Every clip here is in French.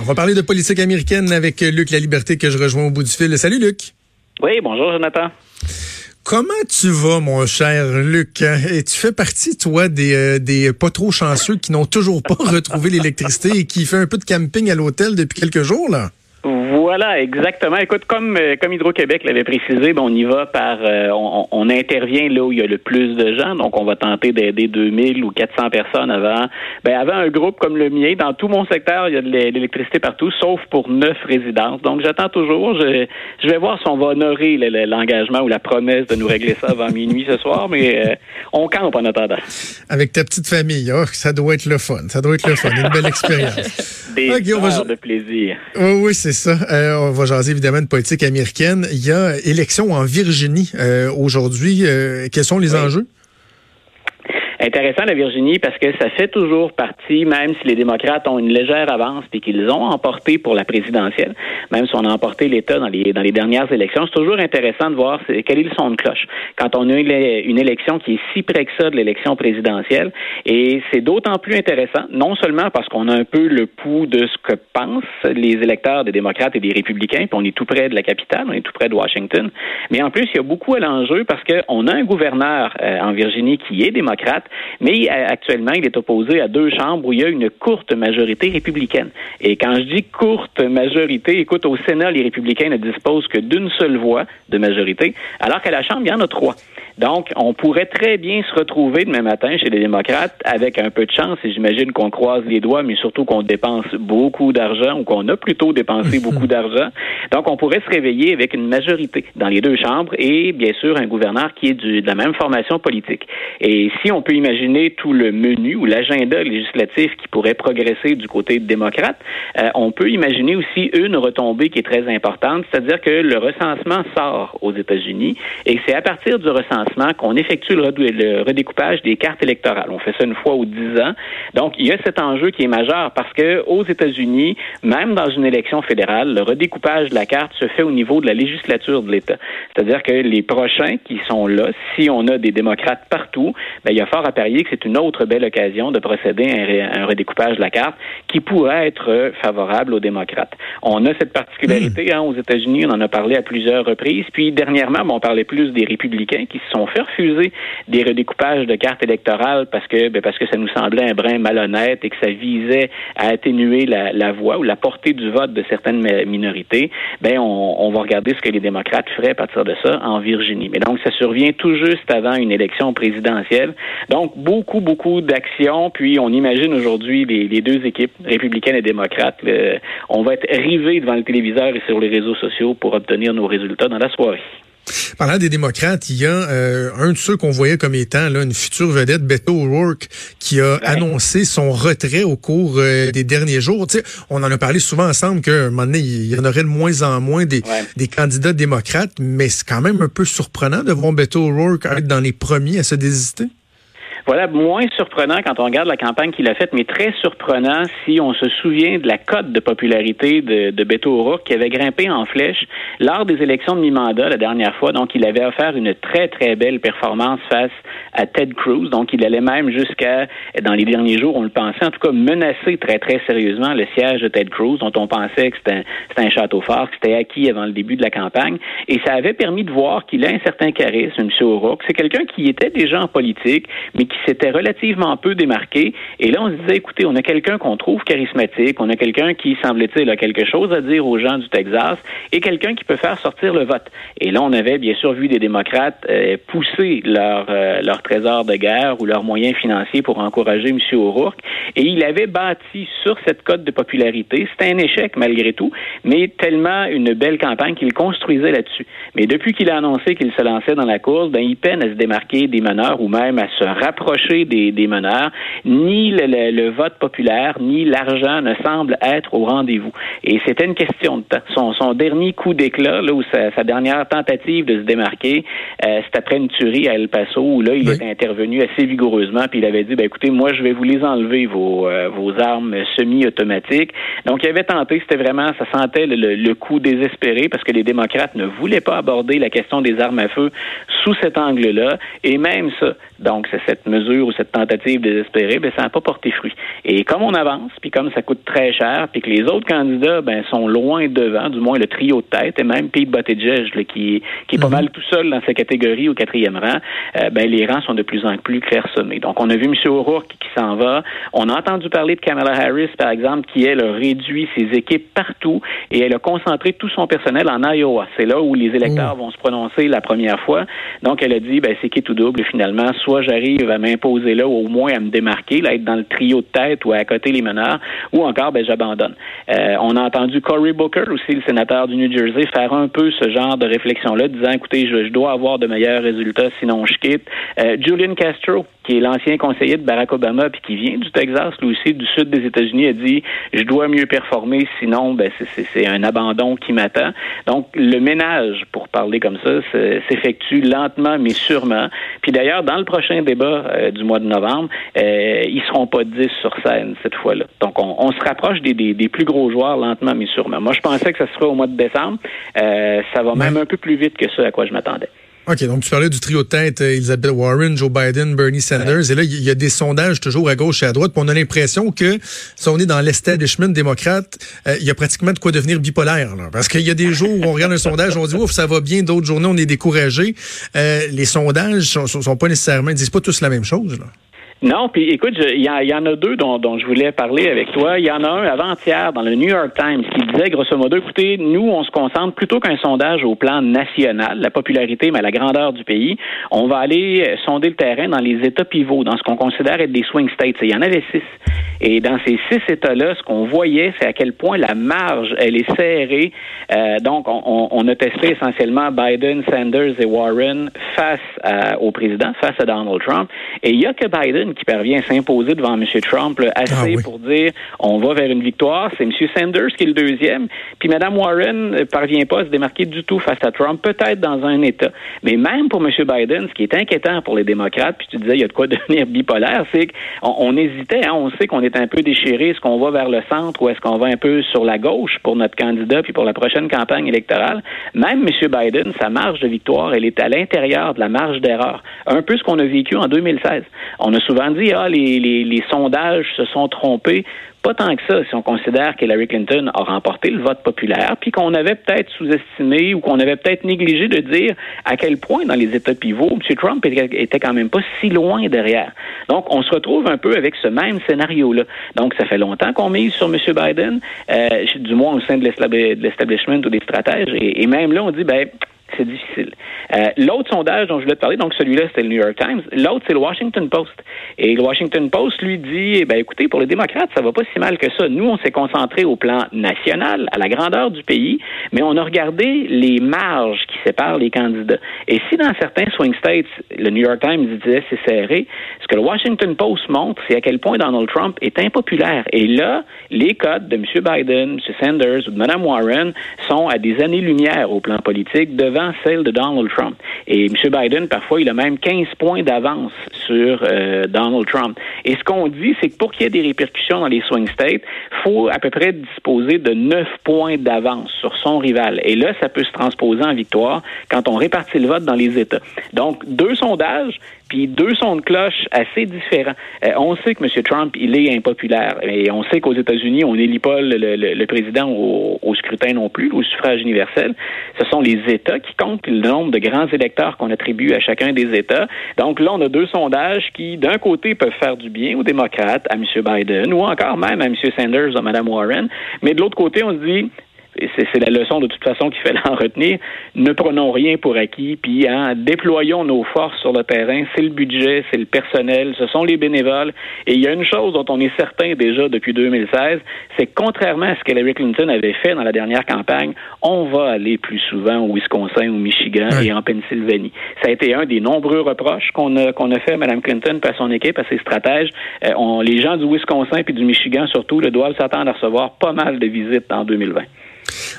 On va parler de politique américaine avec Luc La Liberté que je rejoins au bout du fil. Salut Luc. Oui, bonjour Jonathan. Comment tu vas, mon cher Luc? Et tu fais partie, toi, des, euh, des pas trop chanceux qui n'ont toujours pas retrouvé l'électricité et qui fait un peu de camping à l'hôtel depuis quelques jours, là? Voilà, exactement. Écoute, comme euh, comme Hydro-Québec l'avait précisé, ben, on y va par, euh, on, intervient là où il y a le plus de gens. Donc, on va tenter d'aider 2000 ou 400 personnes avant. Ben, avant un groupe comme le mien, dans tout mon secteur, il y a de l'électricité partout, sauf pour neuf résidences. Donc, j'attends toujours. Je, je vais voir si on va honorer l'engagement ou la promesse de nous régler ça avant minuit ce soir, mais euh, on campe en attendant. Avec ta petite famille, oh, ça doit être le fun. Ça doit être le fun. Une belle expérience. Des heures de plaisir. Oui, oui, c'est ça. Euh, on va jaser évidemment de politique américaine. Il y a élection en Virginie euh, aujourd'hui. Euh, quels sont les enjeux? Intéressant la Virginie parce que ça fait toujours partie, même si les démocrates ont une légère avance et qu'ils ont emporté pour la présidentielle, même si on a emporté l'État dans les dans les dernières élections, c'est toujours intéressant de voir quel est le son de cloche quand on a une élection qui est si près que ça de l'élection présidentielle. Et c'est d'autant plus intéressant, non seulement parce qu'on a un peu le pouls de ce que pensent les électeurs des démocrates et des républicains, puis on est tout près de la capitale, on est tout près de Washington, mais en plus il y a beaucoup à l'enjeu parce qu'on a un gouverneur euh, en Virginie qui est démocrate mais actuellement, il est opposé à deux chambres où il y a une courte majorité républicaine. Et quand je dis courte majorité, écoute, au Sénat, les républicains ne disposent que d'une seule voix de majorité, alors qu'à la Chambre, il y en a trois. Donc, on pourrait très bien se retrouver demain matin chez les démocrates avec un peu de chance, et j'imagine qu'on croise les doigts, mais surtout qu'on dépense beaucoup d'argent ou qu'on a plutôt dépensé beaucoup d'argent. Donc, on pourrait se réveiller avec une majorité dans les deux chambres et, bien sûr, un gouverneur qui est du, de la même formation politique. Et si on peut imaginer tout le menu ou l'agenda législatif qui pourrait progresser du côté démocrate, euh, on peut imaginer aussi une retombée qui est très importante, c'est-à-dire que le recensement sort aux États-Unis et c'est à partir du recensement qu'on effectue le, redécoupage des cartes électorales. On fait ça une fois ou dix ans. Donc, il y a cet enjeu qui est majeur parce que aux États-Unis, même dans une élection fédérale, le redécoupage de la carte se fait au niveau de la législature de l'État. C'est-à-dire que les prochains qui sont là, si on a des démocrates partout, ben, il y a fort que c'est une autre belle occasion de procéder à un, redécoupage de la carte qui pourrait être favorable aux démocrates. On a cette particularité hein, aux États-Unis, on en a parlé à plusieurs reprises. Puis dernièrement, on parlait plus des républicains qui se sont fait refuser des redécoupages de cartes électorales parce que ben, parce que ça nous semblait un brin malhonnête et que ça visait à atténuer la, voix ou la portée du vote de certaines minorités, ben on, va regarder ce que les démocrates feraient à partir de ça en Virginie. Mais donc ça survient tout juste avant une élection présidentielle. Beaucoup beaucoup d'actions. Puis on imagine aujourd'hui les, les, deux équipes républicaines et démocrates. on va être rivés devant le téléviseur et sur les réseaux sociaux pour obtenir nos résultats dans la soirée. Parlant des démocrates, il y a euh, un de ceux qu'on voyait comme étant là, une future vedette, Beto O'Rourke, qui a annoncé son retrait au cours euh, des derniers jours. Tu sais, on en a parlé souvent ensemble qu'à un moment donné, il y en aurait de moins en moins des, des candidats démocrates, mais c'est quand même un peu surprenant de voir Beto O'Rourke être dans les premiers à se désister. Voilà, moins surprenant quand on regarde la campagne qu'il a faite, mais très surprenant si on se souvient de la cote de popularité de, de Beto O'Rourke qui avait grimpé en flèche lors des élections de mi-mandat la dernière fois. Donc, il avait offert une très, très belle performance face à Ted Cruz. Donc, il allait même jusqu'à, dans les derniers jours, on le pensait, en tout cas, menacer très, très sérieusement le siège de Ted Cruz, dont on pensait que c'était un, un, château fort, que c'était acquis avant le début de la campagne. Et ça avait permis de voir qu'il a un certain charisme, M. O'Rourke. C'est quelqu'un qui était déjà en politique, mais qui s'était relativement peu démarqué. Et là, on se disait, écoutez, on a quelqu'un qu'on trouve charismatique, on a quelqu'un qui, semble-t-il, a quelque chose à dire aux gens du Texas et quelqu'un qui peut faire sortir le vote. Et là, on avait bien sûr vu des démocrates euh, pousser leur, euh, leur trésor de guerre ou leurs moyens financiers pour encourager M. O'Rourke. Et il avait bâti sur cette cote de popularité. C'était un échec malgré tout, mais tellement une belle campagne qu'il construisait là-dessus. Mais depuis qu'il a annoncé qu'il se lançait dans la course, ben, il peine à se démarquer des meneurs ou même à se rapprocher des, meneurs, ni le, vote populaire, ni l'argent ne semblent être au rendez-vous. Et c'était une question de temps. Son, dernier coup d'éclat, là, ou sa, dernière tentative de se démarquer, euh, c'est après une tuerie à El Paso, où là, il est intervenu assez vigoureusement, puis il avait dit, ben, écoutez, moi, je vais vous les enlever, vos, euh, vos armes semi-automatiques. Donc, il avait tenté, c'était vraiment, ça sentait le, le coup désespéré, parce que les démocrates ne voulaient pas aborder la question des armes à feu sous cet angle-là, et même ça. Donc, c'est cette mesure ou cette tentative désespérée, ben, ça n'a pas porté fruit. Et comme on avance, puis comme ça coûte très cher, puis que les autres candidats ben, sont loin devant, du moins le trio de tête, et même Pete Buttigieg, qui, qui est pas mhm. mal tout seul dans sa catégorie au quatrième rang, euh, ben, les rangs sont de plus en plus clairsemés. Donc, on a vu M. O'Rourke qui s'en va. On a entendu parler de Kamala Harris, par exemple, qui, elle, a réduit ses équipes partout et elle a concentré tout son personnel en Iowa. C'est là où les électeurs vont se prononcer la première fois. Donc, elle a dit, ben, c'est qui tout double, finalement? Soit j'arrive à m'imposer là, ou au moins à me démarquer, là, être dans le trio de tête ou à côté les meneurs, ou encore, ben, j'abandonne. Euh, on a entendu Cory Booker, aussi le sénateur du New Jersey, faire un peu ce genre de réflexion-là, disant, écoutez, je, dois avoir de meilleurs résultats, sinon je quitte. Euh, Julian Castro, qui est l'ancien conseiller de Barack Obama, puis qui vient du Texas, lui aussi, du sud des États-Unis, a dit je dois mieux performer, sinon ben, c'est un abandon qui m'attend. Donc, le ménage, pour parler comme ça, s'effectue lentement mais sûrement. Puis d'ailleurs, dans le prochain débat euh, du mois de novembre, euh, ils seront pas 10 sur scène cette fois-là. Donc, on, se rapproche des, des, plus gros joueurs lentement mais sûrement. Moi, je pensais que ça serait au mois de décembre. Euh, ça va même un peu plus vite que ça à quoi je m'attendais. OK, donc tu parlais du trio de tête, euh, Elizabeth Warren, Joe Biden, Bernie Sanders. Et là, il y a des sondages toujours à gauche et à droite. Puis on a l'impression que si on est dans l'establishment démocrate, euh, il y a pratiquement de quoi devenir bipolaire. Là. Parce qu'il y a des jours où on regarde un sondage, on dit ouf, ça va bien. D'autres journées, on est découragé. Euh, les sondages sont, sont, pas nécessairement, ils disent pas tous la même chose. Là. Non, puis écoute, il y, en a deux dont, dont, je voulais parler avec toi. Il y en a un avant-hier dans le New York Times qui disait grosso modo, écoutez, nous, on se concentre plutôt qu'un sondage au plan national, la popularité, mais la grandeur du pays. On va aller euh, sonder le terrain dans les États pivots, dans ce qu'on considère être des swing states. il y en avait six. Et dans ces six États-là, ce qu'on voyait, c'est à quel point la marge, elle est serrée. Euh, donc, on, on, a testé essentiellement Biden, Sanders et Warren face au président, face à Donald Trump. Et il y a que Biden qui parvient à s'imposer devant M. Trump assez ah pour dire on va vers une victoire. C'est M. Sanders qui est le deuxième. Puis Mme Warren ne parvient pas à se démarquer du tout face à Trump, peut-être dans un État. Mais même pour M. Biden, ce qui est inquiétant pour les démocrates, puis tu disais il y a de quoi devenir bipolaire, c'est qu'on on hésitait. Hein, on sait qu'on est un peu déchiré. Est-ce qu'on va vers le centre ou est-ce qu'on va un peu sur la gauche pour notre candidat puis pour la prochaine campagne électorale? Même M. Biden, sa marge de victoire, elle est à l'intérieur de la marge d'erreur. Un peu ce qu'on a vécu en 2016. On a souvent souvent dit, ah, les, les, sondages se sont trompés. Pas tant que ça, si on considère qu'Hillary Clinton a remporté le vote populaire, puis qu'on avait peut-être sous-estimé ou qu'on avait peut-être négligé de dire à quel point dans les États pivots, M. Trump était quand même pas si loin derrière. Donc, on se retrouve un peu avec ce même scénario-là. Donc, ça fait longtemps qu'on mise sur M. Biden, euh, du moins au sein de l'establishment ou des stratèges, et, et même là, on dit, ben, c'est difficile. Euh, l'autre sondage dont je voulais te parler, donc celui-là, c'était le New York Times. L'autre, c'est le Washington Post. Et le Washington Post lui dit, eh ben écoutez, pour les démocrates, ça va pas si mal que ça. Nous, on s'est concentré au plan national, à la grandeur du pays, mais on a regardé les marges qui séparent les candidats. Et si dans certains swing states, le New York Times disait c'est serré, ce que le Washington Post montre, c'est à quel point Donald Trump est impopulaire. Et là, les codes de M. Biden, M. Sanders ou de Mme Warren sont à des années-lumière au plan politique devant celle de Donald Trump. Et M. Biden, parfois, il a même 15 points d'avance sur euh, Donald Trump. Et ce qu'on dit, c'est que pour qu'il y ait des répercussions dans les swing states, faut à peu près disposer de 9 points d'avance sur son rival. Et là, ça peut se transposer en victoire quand on répartit le vote dans les États. Donc, deux sondages, puis deux sons de cloche assez différents. Euh, on sait que M. Trump, il est impopulaire. Et on sait qu'aux États-Unis, on n'élit pas le, le, président au, au, scrutin non plus, au suffrage universel. Ce sont les États qui comptent le nombre de grands électeurs qu'on attribue à chacun des États. Donc là, on a deux sondages qui, d'un côté, peuvent faire du bien aux démocrates, à M. Biden, ou encore même à M. Sanders à Mme Warren. Mais de l'autre côté, on se dit, c'est la leçon de toute façon qu'il fallait en retenir. Ne prenons rien pour acquis, puis hein, déployons nos forces sur le terrain. C'est le budget, c'est le personnel, ce sont les bénévoles. Et il y a une chose dont on est certain déjà depuis 2016, c'est que contrairement à ce qu'Hillary Clinton avait fait dans la dernière campagne, on va aller plus souvent au Wisconsin, au Michigan et en Pennsylvanie. Ça a été un des nombreux reproches qu'on a, qu'on a fait à Mme Clinton, à son équipe, à ses stratèges. Euh, on, les gens du Wisconsin et du Michigan surtout le doivent s'attendre à recevoir pas mal de visites en 2020.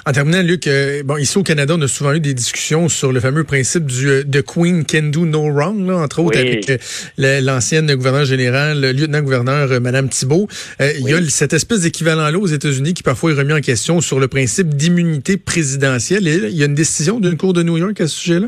En terminant, Luc, euh, bon, ici au Canada, on a souvent eu des discussions sur le fameux principe du euh, The Queen can do no wrong, là, entre autres avec euh, l'ancienne gouverneure générale, le lieutenant-gouverneur Madame Thibault. Il y a cette espèce d'équivalent-là aux États-Unis qui parfois est remis en question sur le principe d'immunité présidentielle. Et il y a une décision d'une cour de New York à ce sujet-là?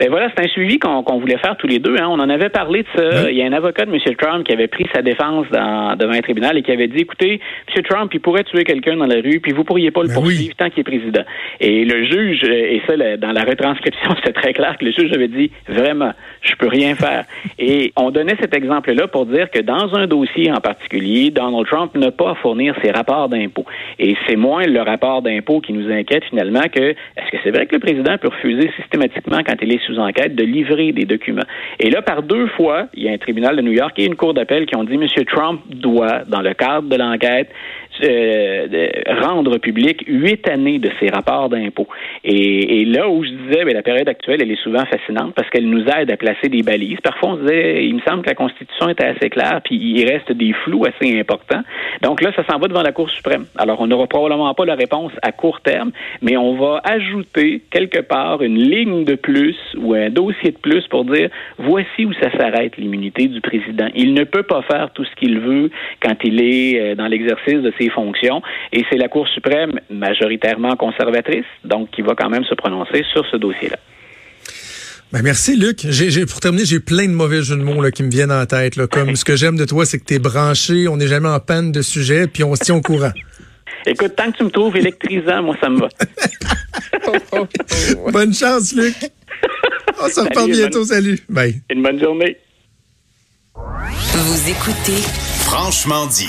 Ben voilà, c'est un suivi qu'on voulait faire tous les deux. Hein. On en avait parlé de ça. Il y a un avocat de M. Trump qui avait pris sa défense dans, devant un tribunal et qui avait dit, écoutez, M. Trump, il pourrait tuer quelqu'un dans la rue, puis vous pourriez pas le ben poursuivre tant qu'il est président. Et le juge, et ça, dans la retranscription, c'est très clair que le juge avait dit, vraiment, je peux rien faire. Et on donnait cet exemple-là pour dire que dans un dossier en particulier, Donald Trump n'a pas à fournir ses rapports d'impôts. Et c'est moins le rapport d'impôts qui nous inquiète finalement que est-ce que c'est vrai que le président peut refuser systématiquement quand il est enquête de livrer des documents. Et là, par deux fois, il y a un tribunal de New York et une cour d'appel qui ont dit M. Trump doit, dans le cadre de l'enquête, rendre public huit années de ses rapports d'impôts. Et, là où je disais, bien, la période actuelle, elle est souvent fascinante parce qu'elle nous aide à placer des balises. Parfois, on disait, il me semble que la Constitution était assez claire, puis il reste des flous assez importants. Donc là, ça s'en va devant la Cour suprême. Alors, on n'aura probablement pas la réponse à court terme, mais on va ajouter quelque part une ligne de plus ou un dossier de plus pour dire, voici où ça s'arrête l'immunité du président. Il ne peut pas faire tout ce qu'il veut quand il est euh, dans l'exercice de ses fonctions. Et c'est la Cour suprême majoritairement conservatrice, donc qui va quand même se prononcer sur ce dossier-là. Ben merci Luc. J'ai, pour terminer, j'ai plein de mauvais jeux de mots là, qui me viennent en tête. Là, comme ce que j'aime de toi, c'est que tu es branché, on n'est jamais en panne de sujet, puis on se tient au courant. Écoute, tant que tu me trouves électrisant, moi, ça me va. bonne chance, Luc. On se reparle bientôt. Salut. Bye. Une bonne journée. Vous écoutez Franchement dit.